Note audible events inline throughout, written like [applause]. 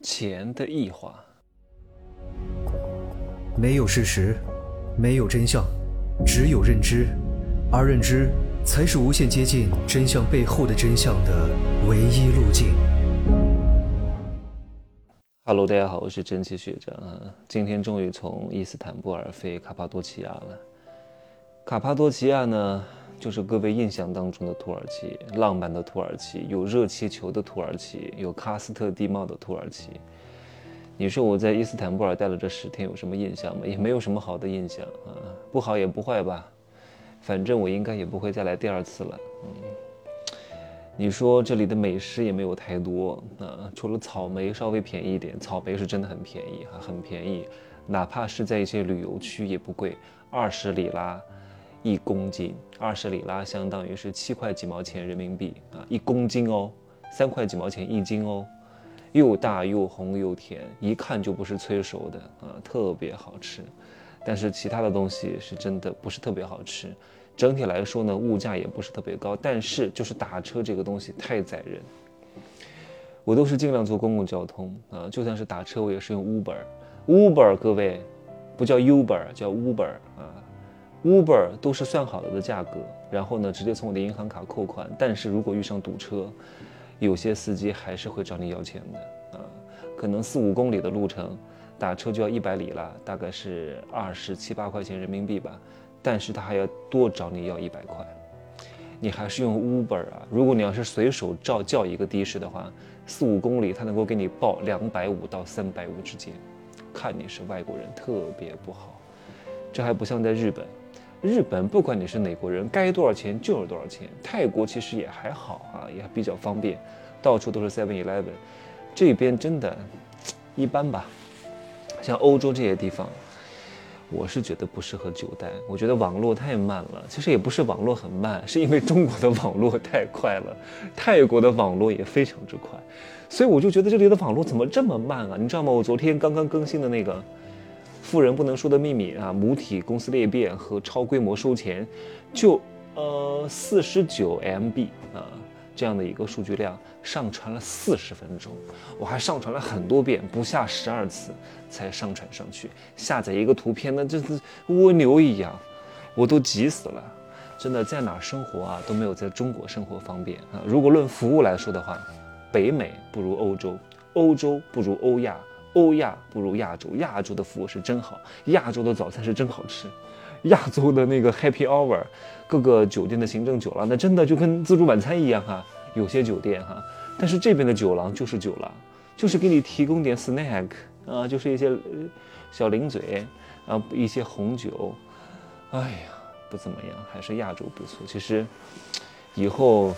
钱的异化。没有事实，没有真相，只有认知，而认知才是无限接近真相背后的真相的唯一路径。Hello，大家好，我是蒸汽学长啊。今天终于从伊斯坦布尔飞卡帕多奇亚了。卡帕多奇亚呢，就是各位印象当中的土耳其，浪漫的土耳其，有热气球的土耳其，有喀斯特地貌的土耳其。你说我在伊斯坦布尔待了这十天，有什么印象吗？也没有什么好的印象啊，不好也不坏吧，反正我应该也不会再来第二次了。嗯。你说这里的美食也没有太多啊，除了草莓稍微便宜一点，草莓是真的很便宜哈，很便宜，哪怕是在一些旅游区也不贵，二十里拉一公斤，二十里拉相当于是七块几毛钱人民币啊，一公斤哦，三块几毛钱一斤哦，又大又红又甜，一看就不是催熟的啊，特别好吃，但是其他的东西是真的不是特别好吃。整体来说呢，物价也不是特别高，但是就是打车这个东西太宰人。我都是尽量坐公共交通啊，就算是打车，我也是用 Uber。Uber 各位，不叫 Uber，叫 Uber 啊。Uber 都是算好了的价格，然后呢，直接从我的银行卡扣款。但是如果遇上堵车，有些司机还是会找你要钱的啊。可能四五公里的路程，打车就要一百里了，大概是二十七八块钱人民币吧。但是他还要多找你要一百块，你还是用 Uber 啊？如果你要是随手叫叫一个的士的话，四五公里他能够给你报两百五到三百五之间，看你是外国人特别不好。这还不像在日本，日本不管你是哪国人，该多少钱就是多少钱。泰国其实也还好啊，也比较方便，到处都是 Seven Eleven。这边真的，一般吧，像欧洲这些地方。我是觉得不适合久待，我觉得网络太慢了。其实也不是网络很慢，是因为中国的网络太快了，泰国的网络也非常之快，所以我就觉得这里的网络怎么这么慢啊？你知道吗？我昨天刚刚更新的那个《富人不能说的秘密》啊，母体公司裂变和超规模收钱，就呃四十九 MB 啊。这样的一个数据量上传了四十分钟，我还上传了很多遍，不下十二次才上传上去。下载一个图片，那真是蜗牛一样，我都急死了。真的，在哪生活啊都没有在中国生活方便啊。如果论服务来说的话，北美不如欧洲，欧洲不如欧亚，欧亚不如亚洲。亚洲的服务是真好，亚洲的早餐是真好吃。亚洲的那个 Happy Hour，各个酒店的行政酒廊，那真的就跟自助晚餐一样哈。有些酒店哈，但是这边的酒廊就是酒廊，就是给你提供点 snack 啊，就是一些小零嘴啊，一些红酒。哎呀，不怎么样，还是亚洲不错。其实以后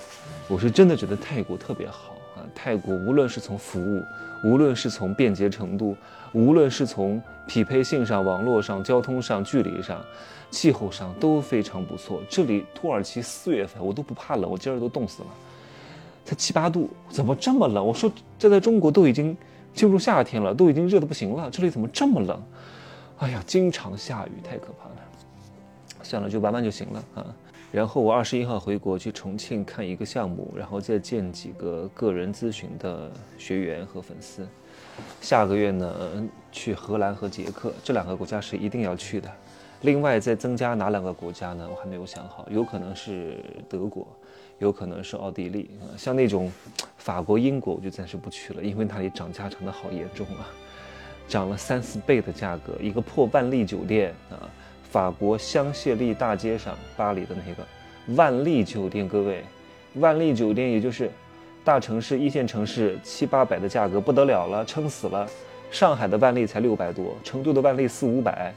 我是真的觉得泰国特别好，泰国无论是从服务，无论是从便捷程度。无论是从匹配性上、网络上、交通上、距离上、气候上都非常不错。这里土耳其四月份我都不怕冷，我今儿都冻死了，才七八度，怎么这么冷？我说这在中国都已经进入夏天了，都已经热得不行了，这里怎么这么冷？哎呀，经常下雨，太可怕了。算了，就玩玩就行了啊。然后我二十一号回国去重庆看一个项目，然后再见几个个人咨询的学员和粉丝。下个月呢，去荷兰和捷克这两个国家是一定要去的。另外再增加哪两个国家呢？我还没有想好，有可能是德国，有可能是奥地利。像那种法国、英国，我就暂时不去了，因为那里涨价涨得好严重啊，涨了三四倍的价格。一个破万丽酒店啊，法国香榭丽大街上，巴黎的那个万丽酒店，各位，万丽酒店也就是。大城市、一线城市七八百的价格不得了了，撑死了。上海的万丽才六百多，成都的万丽四五百，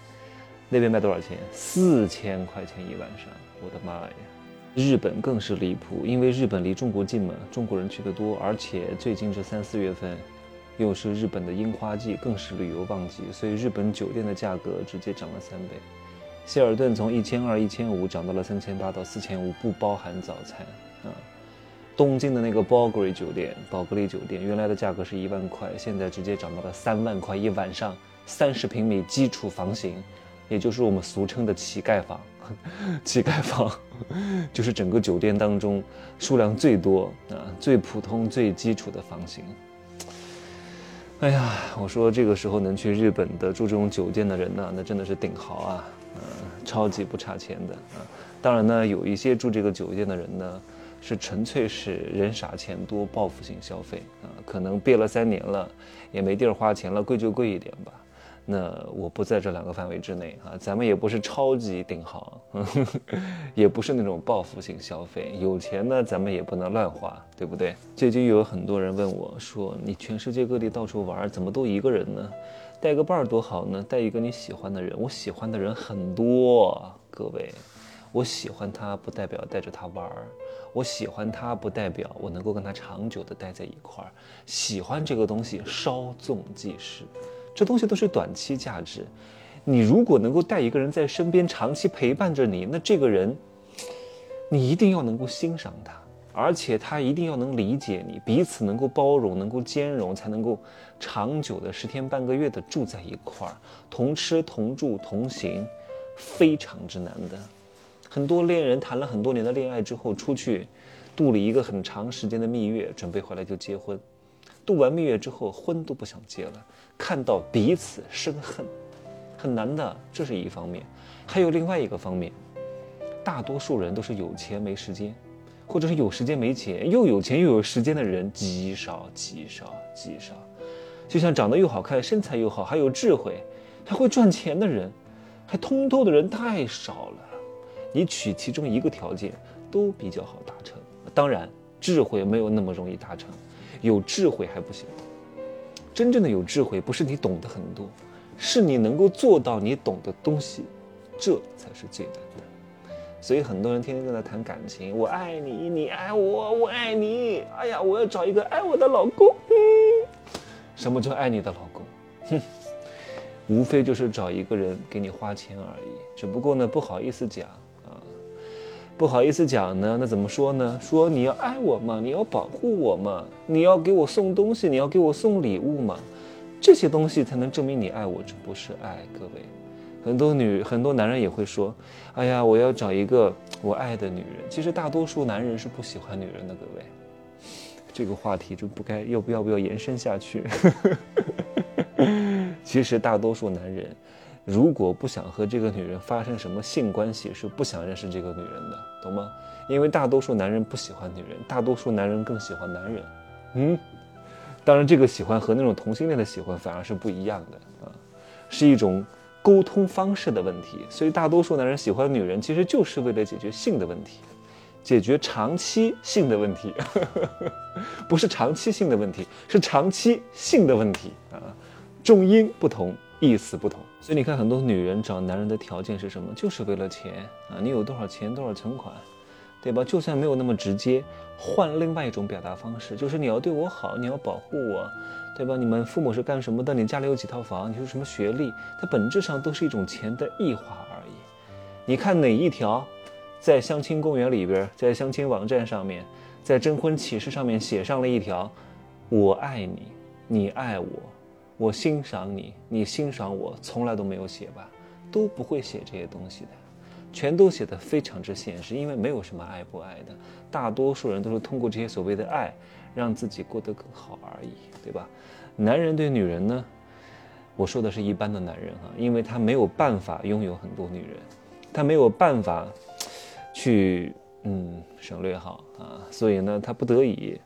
那边卖多少钱？四千块钱一晚上，我的妈呀！日本更是离谱，因为日本离中国近嘛，中国人去的多，而且最近这三四月份又是日本的樱花季，更是旅游旺季，所以日本酒店的价格直接涨了三倍。希尔顿从一千二、一千五涨到了三千八到四千五，不包含早餐啊。东京的那个宝格丽酒店，宝格丽酒店原来的价格是一万块，现在直接涨到了三万块一晚上，三十平米基础房型，也就是我们俗称的乞丐房。[laughs] 乞丐房 [laughs] 就是整个酒店当中数量最多啊、最普通、最基础的房型。哎呀，我说这个时候能去日本的住这种酒店的人呢，那真的是顶豪啊，嗯，超级不差钱的啊。当然呢，有一些住这个酒店的人呢，是纯粹是人傻钱多，报复性消费啊，可能憋了三年了，也没地儿花钱了，贵就贵一点吧。那我不在这两个范围之内啊，咱们也不是超级顶豪，[laughs] 也不是那种报复性消费。有钱呢，咱们也不能乱花，对不对？最近有很多人问我说：“你全世界各地到处玩，怎么都一个人呢？带个伴儿多好呢？带一个你喜欢的人。我喜欢的人很多，各位，我喜欢他不代表带着他玩儿，我喜欢他不代表我能够跟他长久的待在一块儿。喜欢这个东西稍纵即逝。”这东西都是短期价值，你如果能够带一个人在身边长期陪伴着你，那这个人，你一定要能够欣赏他，而且他一定要能理解你，彼此能够包容，能够兼容，才能够长久的十天半个月的住在一块儿，同吃同住同行，非常之难的。很多恋人谈了很多年的恋爱之后，出去度了一个很长时间的蜜月，准备回来就结婚。度完蜜月之后，婚都不想结了，看到彼此生恨，很难的。这是一方面，还有另外一个方面，大多数人都是有钱没时间，或者是有时间没钱，又有钱又有时间的人极少极少极少。就像长得又好看、身材又好、还有智慧、还会赚钱的人，还通透的人太少了。你取其中一个条件，都比较好达成。当然，智慧没有那么容易达成。有智慧还不行，真正的有智慧不是你懂得很多，是你能够做到你懂的东西，这才是最难的。所以很多人天天在那谈感情，我爱你，你爱我，我爱你。哎呀，我要找一个爱我的老公。什么叫爱你的老公？哼，无非就是找一个人给你花钱而已，只不过呢不好意思讲。不好意思讲呢，那怎么说呢？说你要爱我嘛，你要保护我嘛，你要给我送东西，你要给我送礼物嘛，这些东西才能证明你爱我，这不是爱。各位，很多女很多男人也会说，哎呀，我要找一个我爱的女人。其实大多数男人是不喜欢女人的，各位。这个话题就不该要不要不要延伸下去？[laughs] 其实大多数男人。如果不想和这个女人发生什么性关系，是不想认识这个女人的，懂吗？因为大多数男人不喜欢女人，大多数男人更喜欢男人。嗯，当然，这个喜欢和那种同性恋的喜欢反而是不一样的啊，是一种沟通方式的问题。所以，大多数男人喜欢女人，其实就是为了解决性的问题，解决长期性的问题，[laughs] 不是长期性的问题，是长期性的问题啊，重音不同。意思不同，所以你看，很多女人找男人的条件是什么？就是为了钱啊！你有多少钱，多少存款，对吧？就算没有那么直接，换另外一种表达方式，就是你要对我好，你要保护我，对吧？你们父母是干什么的？你家里有几套房？你是什么学历？它本质上都是一种钱的异化而已。你看哪一条，在相亲公园里边，在相亲网站上面，在征婚启事上面写上了一条：我爱你，你爱我。我欣赏你，你欣赏我，从来都没有写吧，都不会写这些东西的，全都写的非常之现实，因为没有什么爱不爱的，大多数人都是通过这些所谓的爱，让自己过得更好而已，对吧？男人对女人呢，我说的是一般的男人哈，因为他没有办法拥有很多女人，他没有办法去嗯省略号啊，所以呢，他不得已。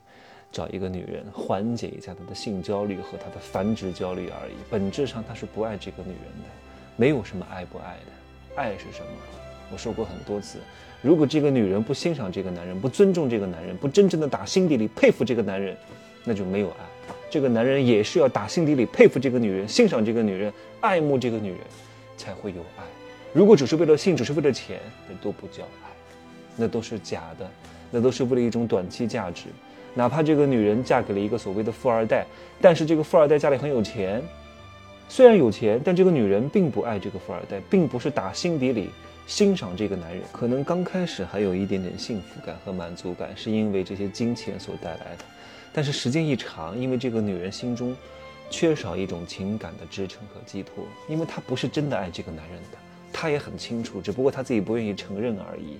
找一个女人缓解一下他的性焦虑和他的繁殖焦虑而已，本质上他是不爱这个女人的，没有什么爱不爱的，爱是什么？我说过很多次，如果这个女人不欣赏这个男人，不尊重这个男人，不真正的打心底里佩服这个男人，那就没有爱。这个男人也是要打心底里佩服这个女人，欣赏这个女人，爱慕这个女人，才会有爱。如果只是为了性，只是为了钱，那都不叫爱，那都是假的，那都是为了一种短期价值。哪怕这个女人嫁给了一个所谓的富二代，但是这个富二代家里很有钱，虽然有钱，但这个女人并不爱这个富二代，并不是打心底里欣赏这个男人。可能刚开始还有一点点幸福感和满足感，是因为这些金钱所带来的，但是时间一长，因为这个女人心中缺少一种情感的支撑和寄托，因为她不是真的爱这个男人的，她也很清楚，只不过她自己不愿意承认而已。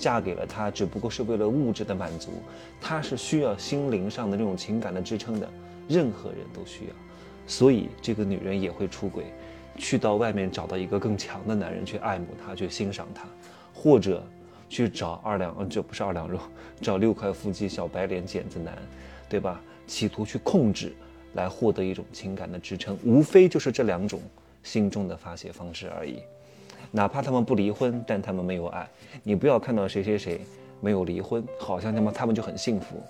嫁给了他，只不过是为了物质的满足，他是需要心灵上的那种情感的支撑的，任何人都需要，所以这个女人也会出轨，去到外面找到一个更强的男人去爱慕他，去欣赏他，或者去找二两，这不是二两肉，[laughs] 找六块腹肌、小白脸、剪子男，对吧？企图去控制，来获得一种情感的支撑，无非就是这两种心中的发泄方式而已。哪怕他们不离婚，但他们没有爱。你不要看到谁谁谁没有离婚，好像他们他们就很幸福，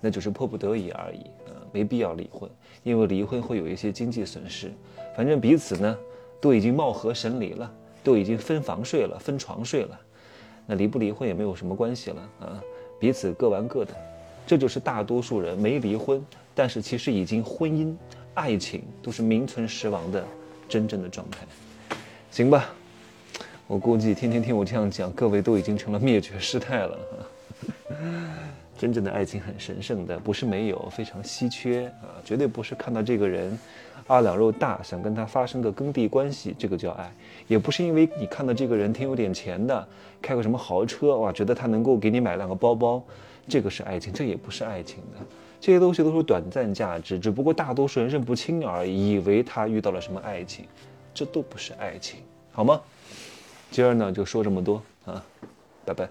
那就是迫不得已而已啊，没必要离婚，因为离婚会有一些经济损失。反正彼此呢都已经貌合神离了，都已经分房睡了，分床睡了，那离不离婚也没有什么关系了啊，彼此各玩各的。这就是大多数人没离婚，但是其实已经婚姻、爱情都是名存实亡的真正的状态。行吧。我估计天天听我这样讲，各位都已经成了灭绝师太了。[laughs] 真正的爱情很神圣的，不是没有，非常稀缺啊，绝对不是看到这个人二两肉大，想跟他发生个耕地关系，这个叫爱；也不是因为你看到这个人挺有点钱的，开个什么豪车，哇，觉得他能够给你买两个包包，这个是爱情，这也不是爱情的。这些东西都是短暂价值，只不过大多数人认不清而已，以为他遇到了什么爱情，这都不是爱情，好吗？今儿呢就说这么多啊，拜拜。